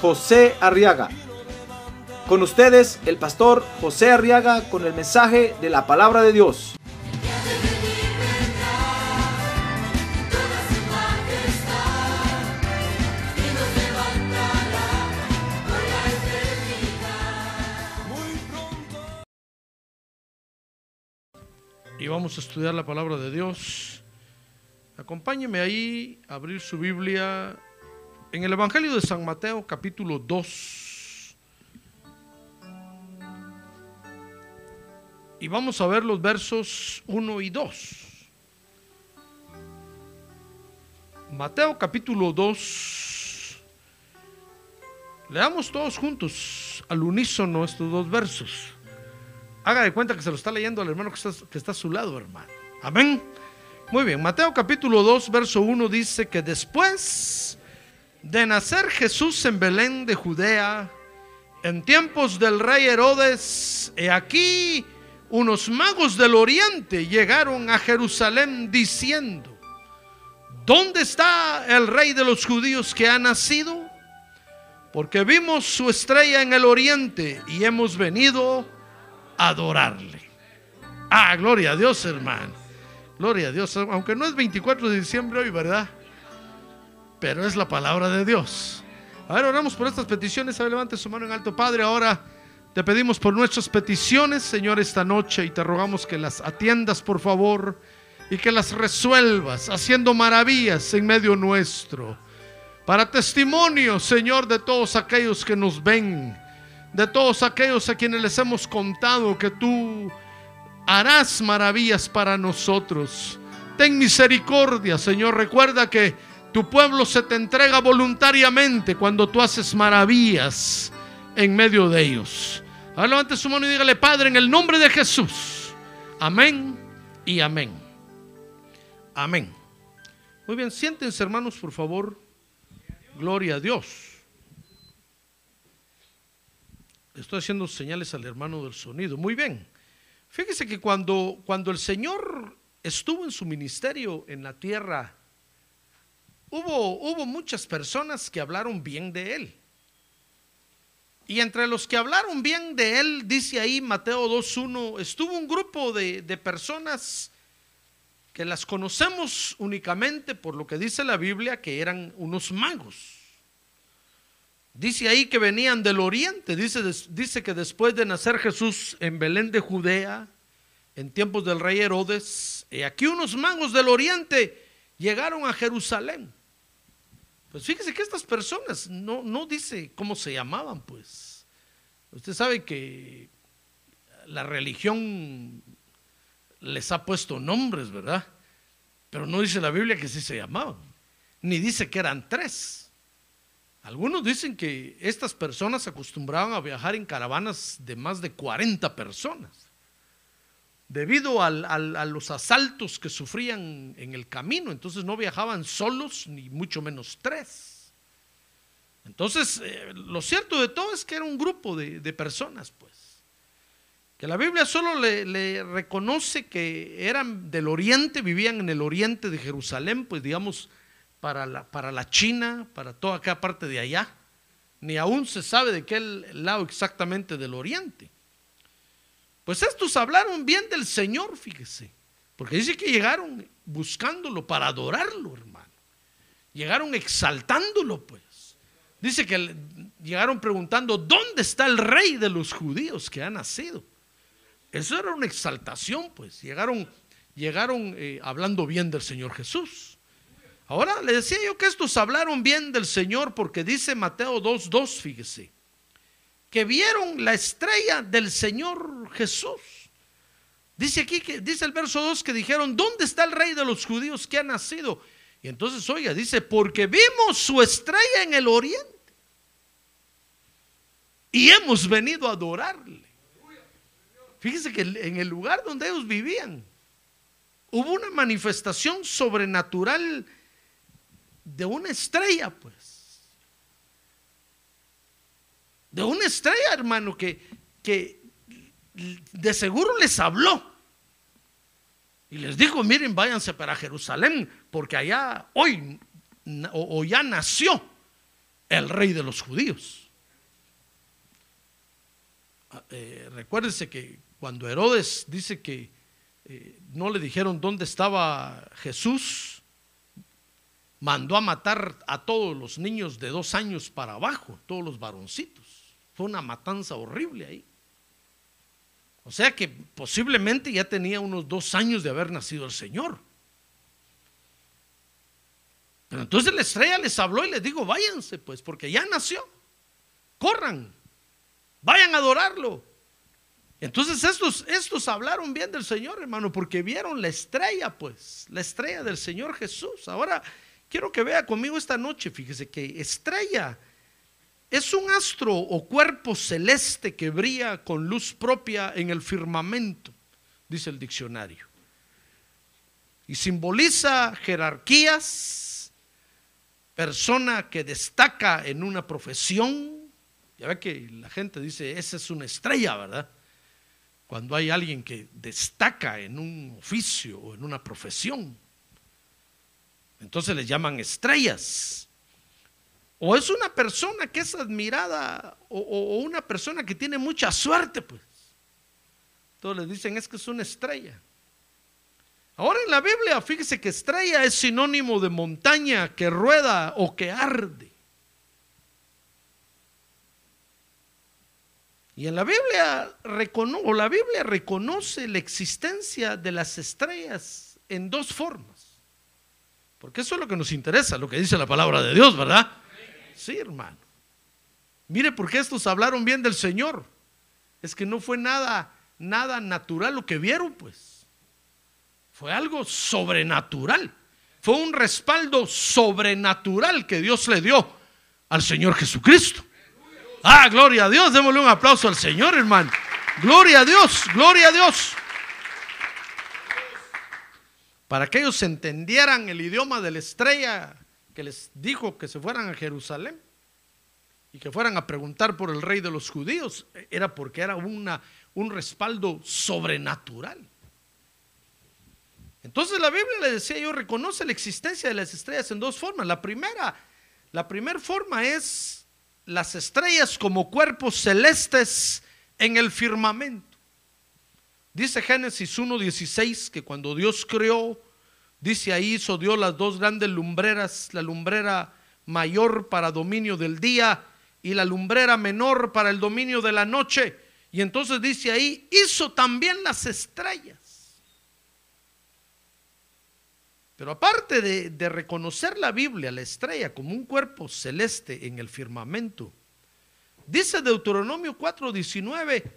José Arriaga. Con ustedes, el pastor José Arriaga con el mensaje de la palabra de Dios. y vamos a estudiar la palabra de Dios. Acompáñeme ahí a abrir su Biblia en el Evangelio de San Mateo capítulo 2. Y vamos a ver los versos 1 y 2. Mateo capítulo 2. Leamos todos juntos al unísono estos dos versos. Haga de cuenta que se lo está leyendo al hermano que está, que está a su lado, hermano. Amén. Muy bien, Mateo capítulo 2, verso 1 dice que después de nacer Jesús en Belén de Judea, en tiempos del rey Herodes, he aquí unos magos del oriente llegaron a Jerusalén diciendo, ¿dónde está el rey de los judíos que ha nacido? Porque vimos su estrella en el oriente y hemos venido a adorarle. Ah, gloria a Dios, hermano. Gloria a Dios, aunque no es 24 de diciembre hoy, ¿verdad? Pero es la palabra de Dios. A ver, oramos por estas peticiones. A ver, levante su mano en alto, Padre. Ahora te pedimos por nuestras peticiones, Señor, esta noche y te rogamos que las atiendas, por favor, y que las resuelvas, haciendo maravillas en medio nuestro. Para testimonio, Señor, de todos aquellos que nos ven, de todos aquellos a quienes les hemos contado que tú harás maravillas para nosotros. Ten misericordia, Señor. Recuerda que tu pueblo se te entrega voluntariamente cuando tú haces maravillas en medio de ellos. Ahora levante su mano y dígale, Padre, en el nombre de Jesús. Amén y amén. Amén. Muy bien, siéntense hermanos, por favor. Gloria a Dios. Estoy haciendo señales al hermano del sonido. Muy bien. Fíjese que cuando, cuando el Señor estuvo en su ministerio en la tierra, hubo, muchas personas que hablaron bien de Él. Y entre los que hablaron bien de Él, dice ahí Mateo 2.1, estuvo un grupo de, de personas que las conocemos únicamente por lo que dice la Biblia, que eran unos magos. Dice ahí que venían del oriente. Dice, dice, que después de nacer Jesús en Belén de Judea, en tiempos del rey Herodes, y aquí unos magos del oriente llegaron a Jerusalén. Pues fíjese que estas personas no, no dice cómo se llamaban, pues. Usted sabe que la religión les ha puesto nombres, ¿verdad? Pero no dice la Biblia que sí se llamaban, ni dice que eran tres. Algunos dicen que estas personas acostumbraban a viajar en caravanas de más de 40 personas, debido al, a los asaltos que sufrían en el camino. Entonces no viajaban solos, ni mucho menos tres. Entonces, eh, lo cierto de todo es que era un grupo de, personas, pues. Que la Biblia solo le, reconoce que eran del oriente, vivían en el oriente de Jerusalén, pues digamos, para la, para la China, para toda aquella parte de allá, ni aún se sabe de qué lado exactamente del oriente. Pues estos hablaron bien del Señor, fíjese, porque dice que llegaron buscándolo para adorarlo, hermano. Llegaron exaltándolo, pues. Dice que llegaron preguntando, ¿dónde está el rey de los judíos que ha nacido? Eso era una exaltación, pues. Llegaron, llegaron eh, hablando bien del Señor Jesús. Ahora le decía yo que estos hablaron bien del Señor porque dice Mateo 2.2, fíjese, que vieron la estrella del Señor Jesús. Dice aquí que dice el verso 2 que dijeron, ¿dónde está el rey de los judíos que ha nacido? Y entonces, oiga, dice, porque vimos su estrella en el oriente. y hemos venido a adorarle. Fíjese que en el lugar donde ellos vivían hubo una manifestación sobrenatural de una estrella, pues. De una estrella, hermano, que, que de seguro les habló. Y les dijo, miren, váyanse para Jerusalén, porque allá hoy o, ya nació el rey de los judíos. Ah, eh, recuérdense que cuando Herodes dice que eh, no le dijeron dónde estaba Jesús, mandó a matar a todos los niños de dos años para abajo, todos los varoncitos. Fue una matanza horrible ahí. O sea que posiblemente ya tenía unos dos años de haber nacido el Señor. Pero entonces la estrella les habló y les dijo, váyanse pues, porque ya nació. Corran, vayan a adorarlo. Entonces estos, estos hablaron bien del Señor, hermano, porque vieron la estrella, pues, la estrella del Señor Jesús. Ahora, quiero que vea conmigo esta noche, fíjese que estrella es un astro o cuerpo celeste que brilla con luz propia en el firmamento, dice el diccionario. Y simboliza jerarquías, persona que destaca en una profesión. Ya ve que la gente dice, esa es una estrella, ¿verdad? Cuando hay alguien que destaca en un oficio o en una profesión. Entonces le llaman estrellas. O es una persona que es admirada o, una persona que tiene mucha suerte, pues. Todos le dicen es que es una estrella. Ahora en la Biblia, fíjese que estrella es sinónimo de montaña que rueda o que arde. Y en la Biblia, o la Biblia reconoce la existencia de las estrellas en dos formas. Porque eso es lo que nos interesa, lo que dice la palabra de Dios, ¿verdad? Sí, hermano. Mire por qué estos hablaron bien del Señor. Es que no fue nada, nada natural lo que vieron, pues. Fue algo sobrenatural. Fue un respaldo sobrenatural que Dios le dio al Señor Jesucristo. Ah, gloria a Dios. Démosle un aplauso al Señor, hermano. Gloria a Dios, gloria a Dios. Para que ellos entendieran el idioma de la estrella, que les dijo que se fueran a Jerusalén y que fueran a preguntar por el rey de los judíos, era porque era una, un respaldo sobrenatural. Entonces la Biblia le decía yo, reconoce la existencia de las estrellas en dos formas. La primera, la primera forma es las estrellas como cuerpos celestes en el firmamento. Dice Génesis 1.16 que cuando Dios creó Dice ahí, hizo Dios las dos grandes lumbreras, la lumbrera mayor para dominio del día y la lumbrera menor para el dominio de la noche. Y entonces dice ahí, hizo también las estrellas. Pero aparte de, de, reconocer la Biblia, la estrella, como un cuerpo celeste en el firmamento, dice Deuteronomio 4:19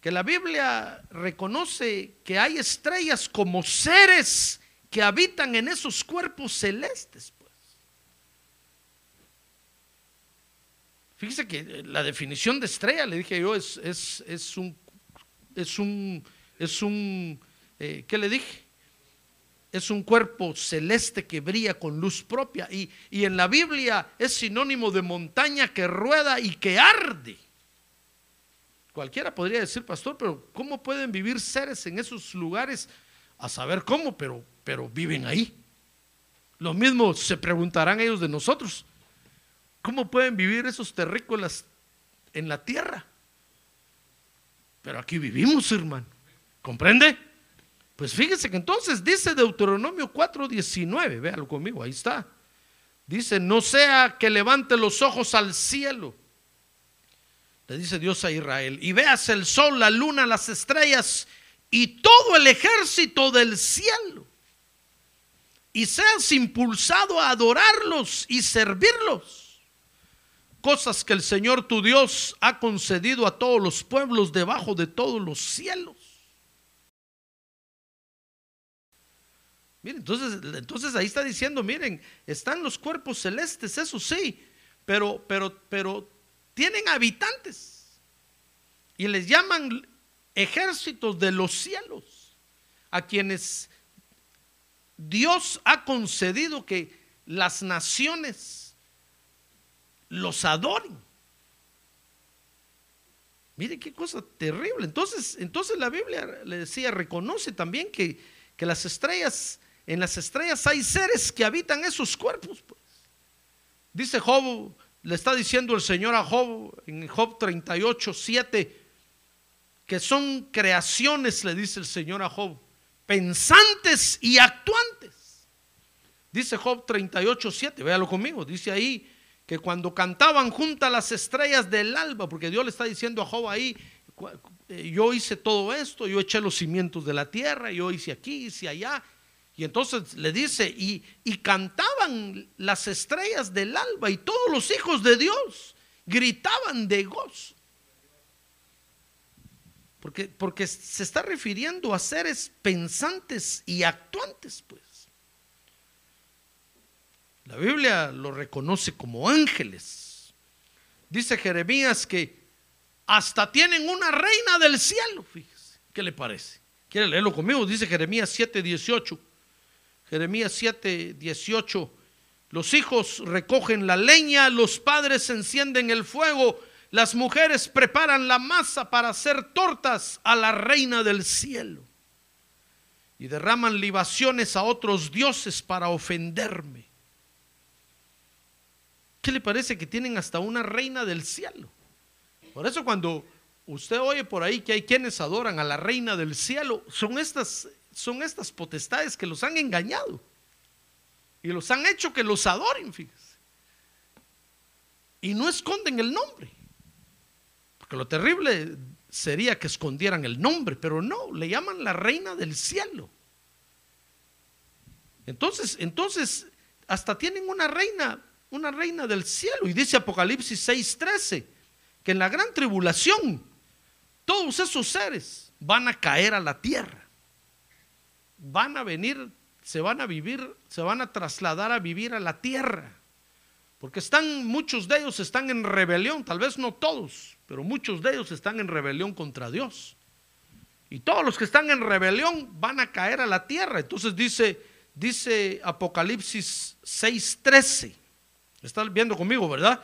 que la Biblia reconoce que hay estrellas como seres que habitan en esos cuerpos celestes. Pues. Fíjese que eh, la definición de estrella, le dije yo, es, es, es un, es un, es un, eh, ¿qué le dije? Es un cuerpo celeste que brilla con luz propia. Y, y en la Biblia es sinónimo de montaña que rueda y que arde. Cualquiera podría decir, pastor, pero ¿cómo pueden vivir seres en esos lugares? A saber cómo, pero pero viven ahí. Lo mismo se preguntarán ellos de nosotros. ¿Cómo pueden vivir esos terrícolas en la tierra? Pero aquí vivimos, hermano. ¿Comprende? Pues fíjese que entonces dice Deuteronomio 4:19, véalo conmigo, ahí está. Dice, no sea que levante los ojos al cielo. Le dice Dios a Israel, y veas el sol, la luna, las estrellas y todo el ejército del cielo y seas impulsado a adorarlos y servirlos. Cosas que el Señor tu Dios ha concedido a todos los pueblos debajo de todos los cielos. Miren, entonces, entonces ahí está diciendo, miren, están los cuerpos celestes, eso sí, pero, pero, pero tienen habitantes. Y les llaman ejércitos de los cielos, a quienes Dios ha concedido que las naciones los adoren. Mire qué cosa terrible. Entonces, entonces la Biblia le decía, reconoce también que, que las estrellas, en las estrellas hay seres que habitan esos cuerpos. Pues. Dice Job, le está diciendo el Señor a Job en Job 38, 7, que son creaciones, le dice el Señor a Job, pensantes y actuantes. Dice Job 38, 7, véalo conmigo, dice ahí, que cuando cantaban juntas las estrellas del alba, porque Dios le está diciendo a Job ahí, eh, yo hice todo esto, yo eché los cimientos de la tierra, yo hice aquí, hice allá. Y entonces le dice, y, y cantaban las estrellas del alba y todos los hijos de Dios gritaban de gozo. Porque, porque se está refiriendo a seres pensantes y actuantes, pues. La Biblia lo reconoce como ángeles. Dice Jeremías que hasta tienen una reina del cielo. Fíjese, ¿qué le parece? ¿Quiere leerlo conmigo? Dice Jeremías 7, 18. Jeremías 7, 18. Los hijos recogen la leña, los padres encienden el fuego, las mujeres preparan la masa para hacer tortas a la reina del cielo y derraman libaciones a otros dioses para ofenderme. ¿Qué le parece que tienen hasta una reina del cielo? Por eso cuando usted oye por ahí que hay quienes adoran a la reina del cielo, son estas, son estas potestades que los han engañado y los han hecho que los adoren, fíjese. Y no esconden el nombre. Porque lo terrible sería que escondieran el nombre, pero no, le llaman la reina del cielo. Entonces, entonces, hasta tienen una reina una reina del cielo. Y dice Apocalipsis 6:13, que en la gran tribulación todos esos seres van a caer a la tierra. Van a venir, se van a vivir, se van a trasladar a vivir a la tierra. Porque están, muchos de ellos están en rebelión, tal vez no todos, pero muchos de ellos están en rebelión contra Dios. Y todos los que están en rebelión van a caer a la tierra. Entonces dice, dice Apocalipsis 6:13 Están viendo conmigo, verdad?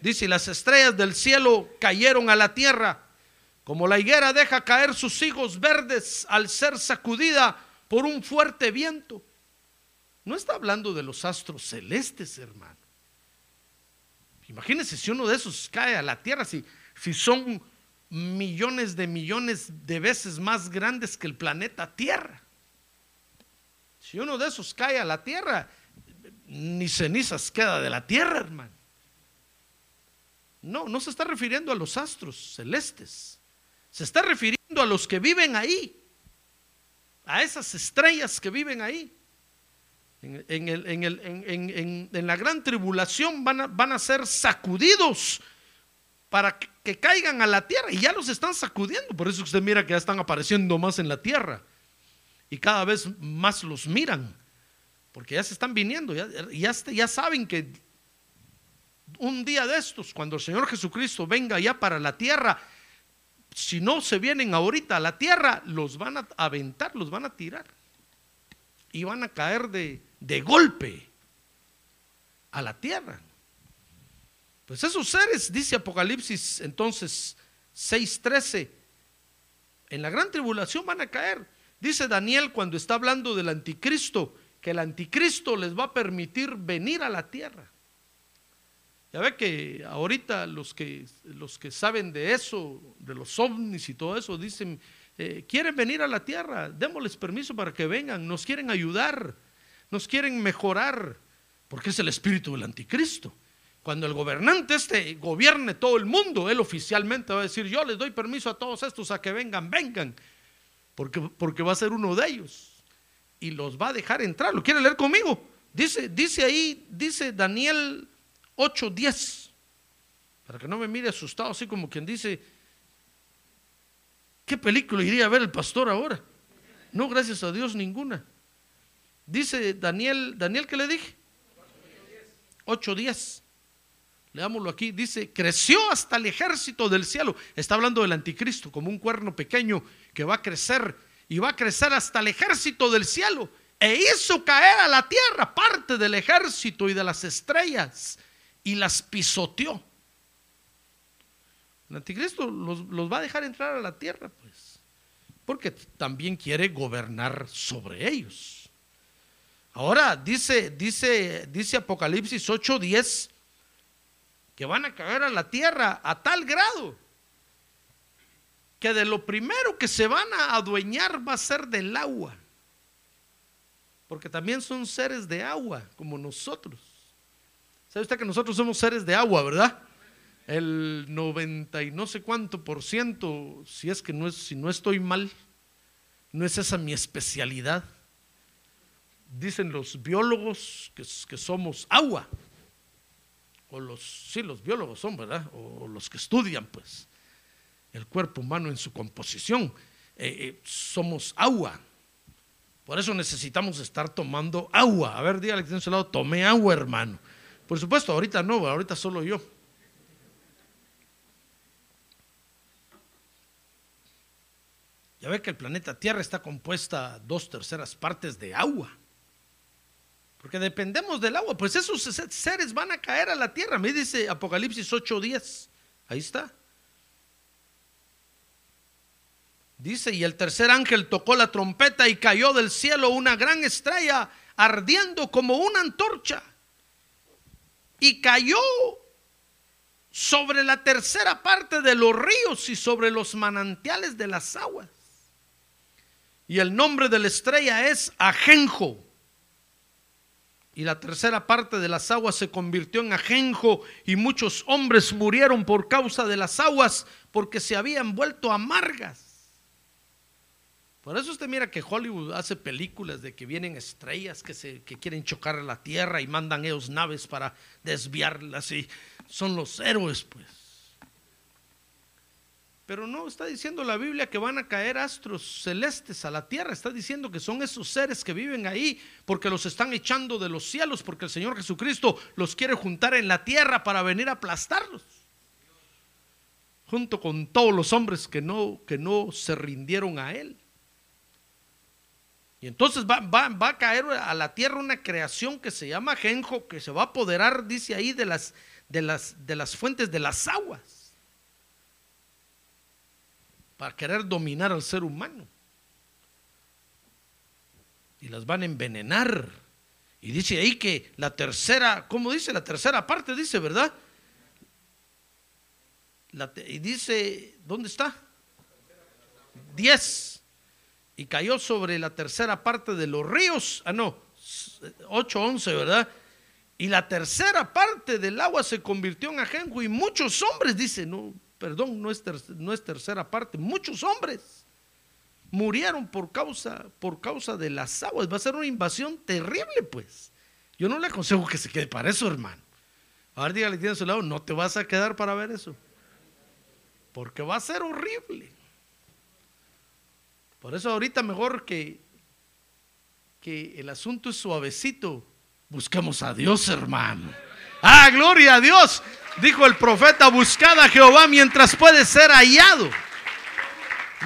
Dice, las estrellas del cielo cayeron a la tierra, como la higuera deja caer sus higos verdes al ser sacudida por un fuerte viento. No está hablando de los astros celestes, hermano. Imagínense si uno de esos cae a la tierra, si, si son millones de millones de veces más grandes que el planeta Tierra. Si uno de esos cae a la tierra, ni cenizas queda de la tierra, hermano. No, no se está refiriendo a los astros celestes. Se está refiriendo a los que viven ahí. A esas estrellas que viven ahí. En, la gran tribulación van a, van a ser sacudidos para que, que caigan a la tierra. Y ya los están sacudiendo. Por eso usted mira que ya están apareciendo más en la tierra. Y cada vez más los miran porque ya se están viniendo, ya, ya, saben que un día de estos, cuando el Señor Jesucristo venga ya para la tierra, si no se vienen ahorita a la tierra, los van a aventar, los van a tirar. Y van a caer de, de golpe a la tierra. Pues esos seres, dice Apocalipsis entonces 6:13, en la gran tribulación van a caer. Dice Daniel cuando está hablando del anticristo, que el anticristo les va a permitir venir a la tierra. Ya ve que ahorita los que, los que saben de eso, de los ovnis y todo eso, dicen, eh, quieren venir a la tierra, démosles permiso para que vengan, nos quieren ayudar, nos quieren mejorar, porque es el espíritu del anticristo. Cuando el gobernante este gobierne todo el mundo, él oficialmente va a decir, yo les doy permiso a todos estos a que vengan, vengan, porque, porque va a ser uno de ellos y los va a dejar entrar. ¿Lo quiere leer conmigo? Dice, dice ahí, dice Daniel 8:10. Para que no me mire asustado, así como quien dice, ¿qué película iría a ver el pastor ahora? No, gracias a Dios, ninguna. Dice Daniel, Daniel, ¿qué le dije? 8:10. leámoslo aquí, dice, creció hasta el ejército del cielo. Está hablando del anticristo, como un cuerno pequeño que va a crecer y va a crecer hasta el ejército del cielo. E hizo caer a la tierra parte del ejército y de las estrellas y las pisoteó. El anticristo los, va a dejar entrar a la tierra, pues, porque también quiere gobernar sobre ellos. Ahora dice, dice, dice Apocalipsis 8:10 que van a caer a la tierra a tal grado que de lo primero que se van a adueñar va a ser del agua. Porque también son seres de agua, como nosotros. ¿Sabe usted que nosotros somos seres de agua, verdad? El 90 y no sé cuánto por ciento, si es que no es, si no estoy mal, no es esa mi especialidad dicen los biólogos que, que somos agua. O los, sí, los biólogos son, ¿verdad? O los que estudian, pues, el cuerpo humano en su composición. Eh, eh, somos agua. Por eso necesitamos estar tomando agua. A ver, dígale que tiene su lado, tome agua, hermano. Por supuesto, ahorita no, ahorita solo yo. Ya ve que el planeta Tierra está compuesta dos terceras partes de agua porque dependemos del agua, pues esos seres van a caer a la tierra. Me dice Apocalipsis 8:10. Ahí está. Dice, y el tercer ángel tocó la trompeta y cayó del cielo una gran estrella ardiendo como una antorcha. Y cayó sobre la tercera parte de los ríos y sobre los manantiales de las aguas. Y el nombre de la estrella es Ajenjo y la tercera parte de las aguas se convirtió en ajenjo y muchos hombres murieron por causa de las aguas porque se habían vuelto amargas. Por eso usted mira que Hollywood hace películas de que vienen estrellas que, se, que quieren chocar a la tierra y mandan ellos naves para desviarlas y son los héroes pues. Pero no está diciendo la Biblia que van a caer astros celestes a la tierra, está diciendo que son esos seres que viven ahí porque los están echando de los cielos, porque el Señor Jesucristo los quiere juntar en la tierra para venir a aplastarlos. Junto con todos los hombres que no, que no se rindieron a Él. Y entonces va, va, a caer a la tierra una creación que se llama Genjo, que se va a apoderar, dice ahí, de las, de las, de las fuentes de las aguas para querer dominar al ser humano. Y las van a envenenar. Y dice ahí que la tercera, ¿cómo dice? La tercera parte dice, ¿verdad? y dice, ¿dónde está? Diez. Y cayó sobre la tercera parte de los ríos. Ah, no, ocho, once, ¿verdad? Y la tercera parte del agua se convirtió en ajenjo y muchos hombres, dice, no, perdón, no es, tercera parte, muchos hombres murieron por causa, por causa de las aguas. Va a ser una invasión terrible, pues. Yo no le aconsejo que se quede para eso, hermano. Ahora dígale, tiene a su lado, no te vas a quedar para ver eso. Porque va a ser horrible. Por eso ahorita mejor que, que el asunto es suavecito. Buscamos a Dios, hermano. Ah, gloria a Dios. Dijo el profeta, buscad a Jehová mientras puede ser hallado.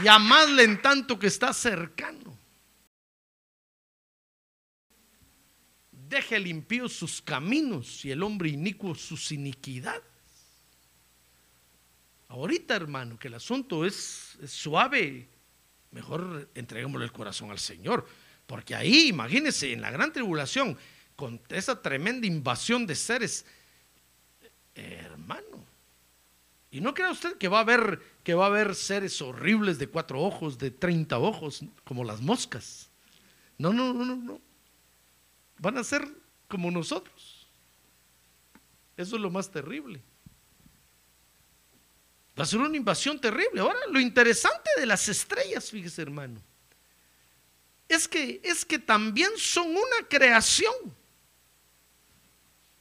Llamadle en tanto que está cercano. Deje limpio sus caminos y el hombre inicuo sus iniquidades. Ahorita, hermano, que el asunto es, suave, mejor entreguémosle el corazón al Señor. Porque ahí, imagínense, en la gran tribulación, con esa tremenda invasión de seres hermano. Y no crea usted que va a haber que va a haber seres horribles de cuatro ojos, de treinta ojos, como las moscas. No, no, no, no, no. Van a ser como nosotros. Eso es lo más terrible. Va a ser una invasión terrible. Ahora, lo interesante de las estrellas, fíjese, hermano, es que es que también son una creación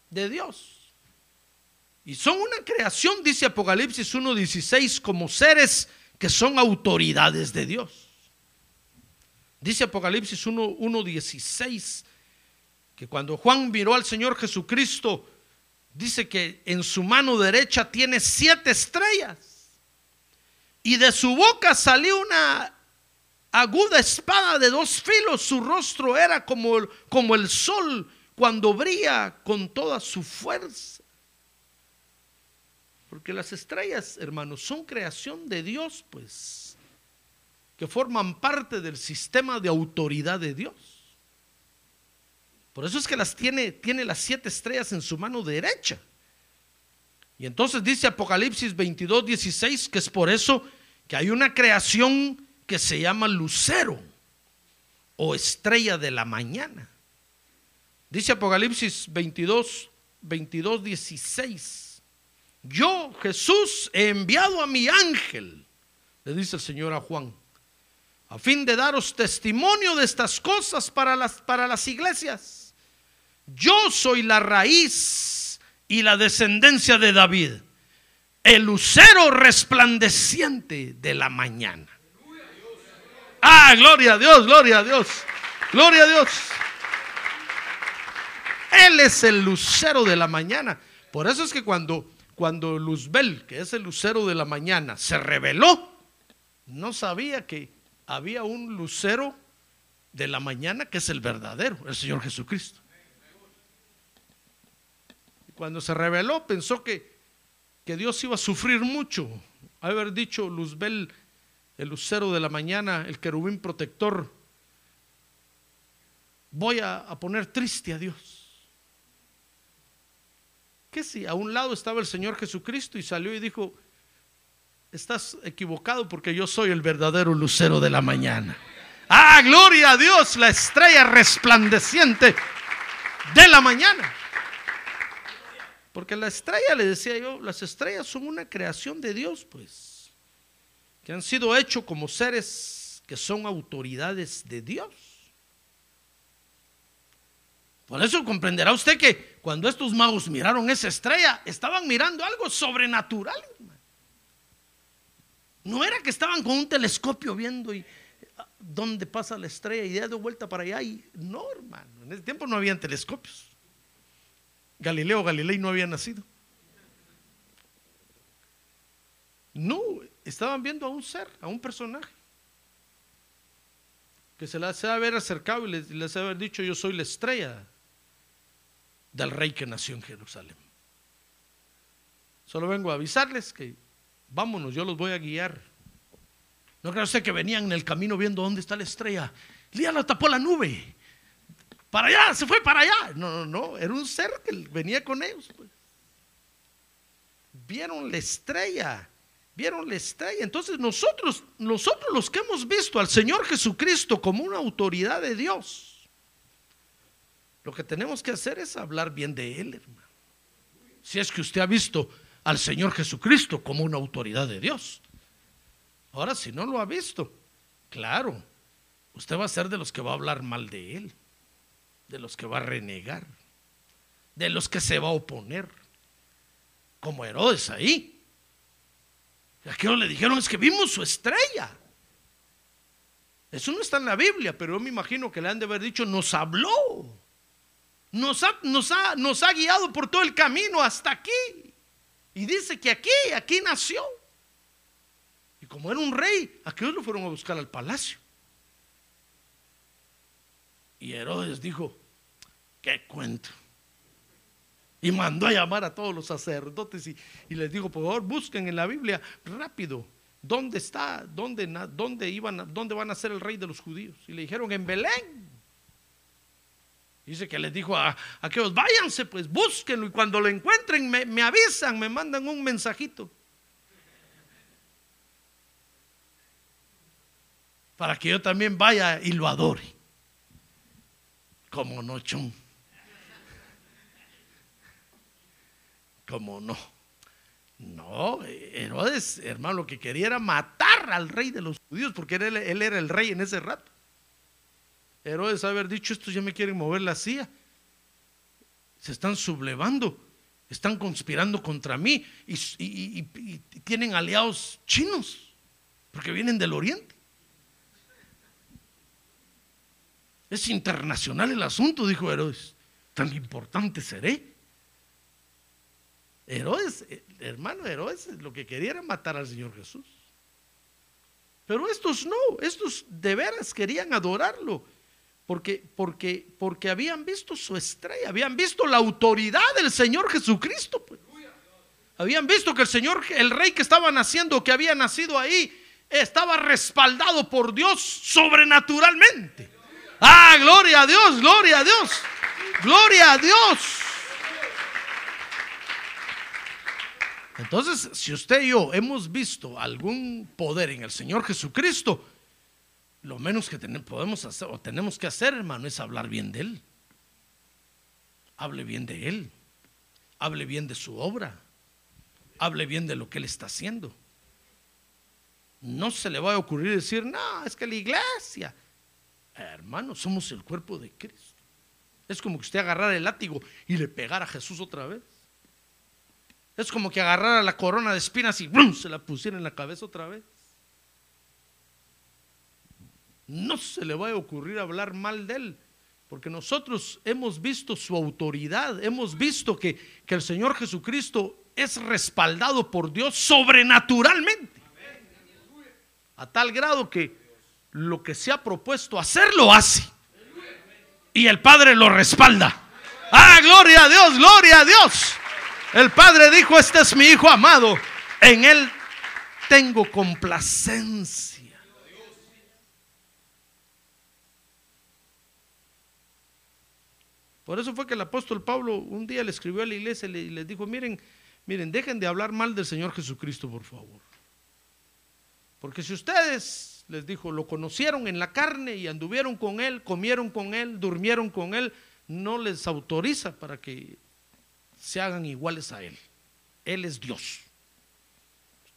de Dios. Y son una creación, dice Apocalipsis 1.16, como seres que son autoridades de Dios. Dice Apocalipsis 1.16 que cuando Juan miró al Señor Jesucristo, dice que en su mano derecha tiene siete estrellas. Y de su boca salió una aguda espada de dos filos. Su rostro era como, como el sol cuando brilla con toda su fuerza. Porque las estrellas, hermanos, son creación de Dios, pues, que forman parte del sistema de autoridad de Dios. Por eso es que las tiene, tiene las siete estrellas en su mano derecha. Y entonces dice Apocalipsis 22, 16, que es por eso que hay una creación que se llama lucero o estrella de la mañana. Dice Apocalipsis 22, 22, 16. Yo, Jesús, he enviado a mi ángel, le dice el Señor a Juan, a fin de daros testimonio de estas cosas para las, para las iglesias. Yo soy la raíz y la descendencia de David, el lucero resplandeciente de la mañana. Ah, gloria a Dios, gloria a Dios, gloria a Dios. Él es el lucero de la mañana. Por eso es que cuando cuando Luzbel, que es el lucero de la mañana, se reveló, no sabía que había un lucero de la mañana que es el verdadero, el Señor Jesucristo. Cuando se reveló pensó que, que Dios iba a sufrir mucho. Haber dicho Luzbel, el lucero de la mañana, el querubín protector, voy a poner triste a Dios que si a un lado estaba el Señor Jesucristo y salió y dijo, estás equivocado porque yo soy el verdadero lucero de la mañana. Ah, gloria a Dios, la estrella resplandeciente de la mañana. Porque la estrella, le decía yo, las estrellas son una creación de Dios, pues, que han sido hechos como seres que son autoridades de Dios. Por eso comprenderá usted que cuando estos magos miraron esa estrella, estaban mirando algo sobrenatural. No era que estaban con un telescopio viendo y ah, dónde pasa la estrella y de vuelta para allá. Y, no, hermano, en ese tiempo no habían telescopios. Galileo Galilei no había nacido. No, estaban viendo a un ser, a un personaje que se les ha haber acercado y les, les haber dicho yo soy la estrella del rey que nació en Jerusalén. Solo vengo a avisarles que vámonos, yo los voy a guiar. No creo usted que venían en el camino viendo dónde está la estrella. Lía la tapó la nube. Para allá, se fue para allá. No, no, no, era un ser que venía con ellos. Pues. Vieron la estrella, vieron la estrella. Entonces nosotros, nosotros los que hemos visto al Señor Jesucristo como una autoridad de Dios, lo que tenemos que hacer es hablar bien de Él, hermano. Si es que usted ha visto al Señor Jesucristo como una autoridad de Dios. Ahora, si no lo ha visto, claro, usted va a ser de los que va a hablar mal de Él, de los que va a renegar, de los que se va a oponer, como Herodes ahí. Aquello le dijeron es que vimos su estrella. Eso no está en la Biblia, pero yo me imagino que le han de haber dicho, nos habló. Nos ha, nos, ha, nos ha guiado por todo el camino hasta aquí. Y dice que aquí, aquí nació. Y como era un rey, aquellos lo fueron a buscar al palacio. Y Herodes dijo, ¿qué cuento? Y mandó a llamar a todos los sacerdotes y, les dijo, por favor, busquen en la Biblia rápido. ¿Dónde está? ¿Dónde, dónde, iban, ¿Dónde van a ser el rey de los judíos? Y le dijeron, en Belén. Dice que les dijo a, aquellos, váyanse pues, búsquenlo y cuando lo encuentren me, avisan, me mandan un mensajito. Para que yo también vaya y lo adore. Como no, chum. Como no. No, Herodes, hermano, lo que quería era matar al rey de los judíos, porque él era el rey en ese rato. Herodes haber dicho, estos ya me quieren mover la silla. Se están sublevando, están conspirando contra mí y, tienen aliados chinos, porque vienen del oriente. Es internacional el asunto, dijo Herodes. Tan importante seré. Herodes, eh, hermano, Herodes lo que quería era matar al Señor Jesús. Pero estos no, estos de veras querían adorarlo. Porque, porque, porque habían visto su estrella, habían visto la autoridad del Señor Jesucristo. Pues. Habían visto que el Señor, el rey que estaba naciendo, que había nacido ahí, estaba respaldado por Dios sobrenaturalmente. Ah, gloria a Dios, gloria a Dios, gloria a Dios. Entonces, si usted y yo hemos visto algún poder en el Señor Jesucristo, lo menos que podemos hacer o tenemos que hacer, hermano, es hablar bien de Él. Hable bien de Él. Hable bien de su obra. Hable bien de lo que Él está haciendo. No se le va a ocurrir decir, no, es que la iglesia. Hermano, somos el cuerpo de Cristo. Es como que usted agarrara el látigo y le pegara a Jesús otra vez. Es como que agarrara la corona de espinas y se la pusiera en la cabeza otra vez no se le va a ocurrir hablar mal de él. Porque nosotros hemos visto su autoridad, hemos visto que, que el Señor Jesucristo es respaldado por Dios sobrenaturalmente. A tal grado que lo que se ha propuesto hacer lo hace. Y el Padre lo respalda. Ah, gloria a Dios, gloria a Dios. El Padre dijo, este es mi Hijo amado. En Él tengo complacencia. Por eso fue que el apóstol Pablo un día le escribió a la iglesia y les dijo, miren, miren, dejen de hablar mal del Señor Jesucristo, por favor. Porque si ustedes, les dijo, lo conocieron en la carne y anduvieron con Él, comieron con Él, durmieron con Él, no les autoriza para que se hagan iguales a Él. Él es Dios.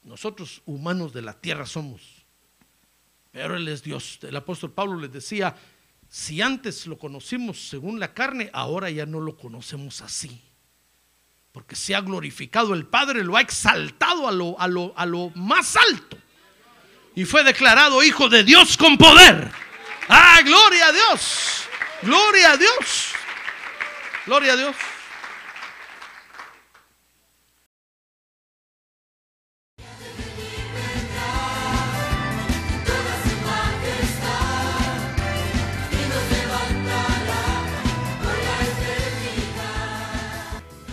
Nosotros humanos de la tierra somos, pero Él es Dios. El apóstol Pablo les decía, si antes lo conocimos según la carne, ahora ya no lo conocemos así. Porque se ha glorificado el Padre, lo ha exaltado a lo, a lo, a lo más alto. Y fue declarado hijo de Dios con poder. Ah, gloria a Dios. Gloria a Dios. Gloria a Dios.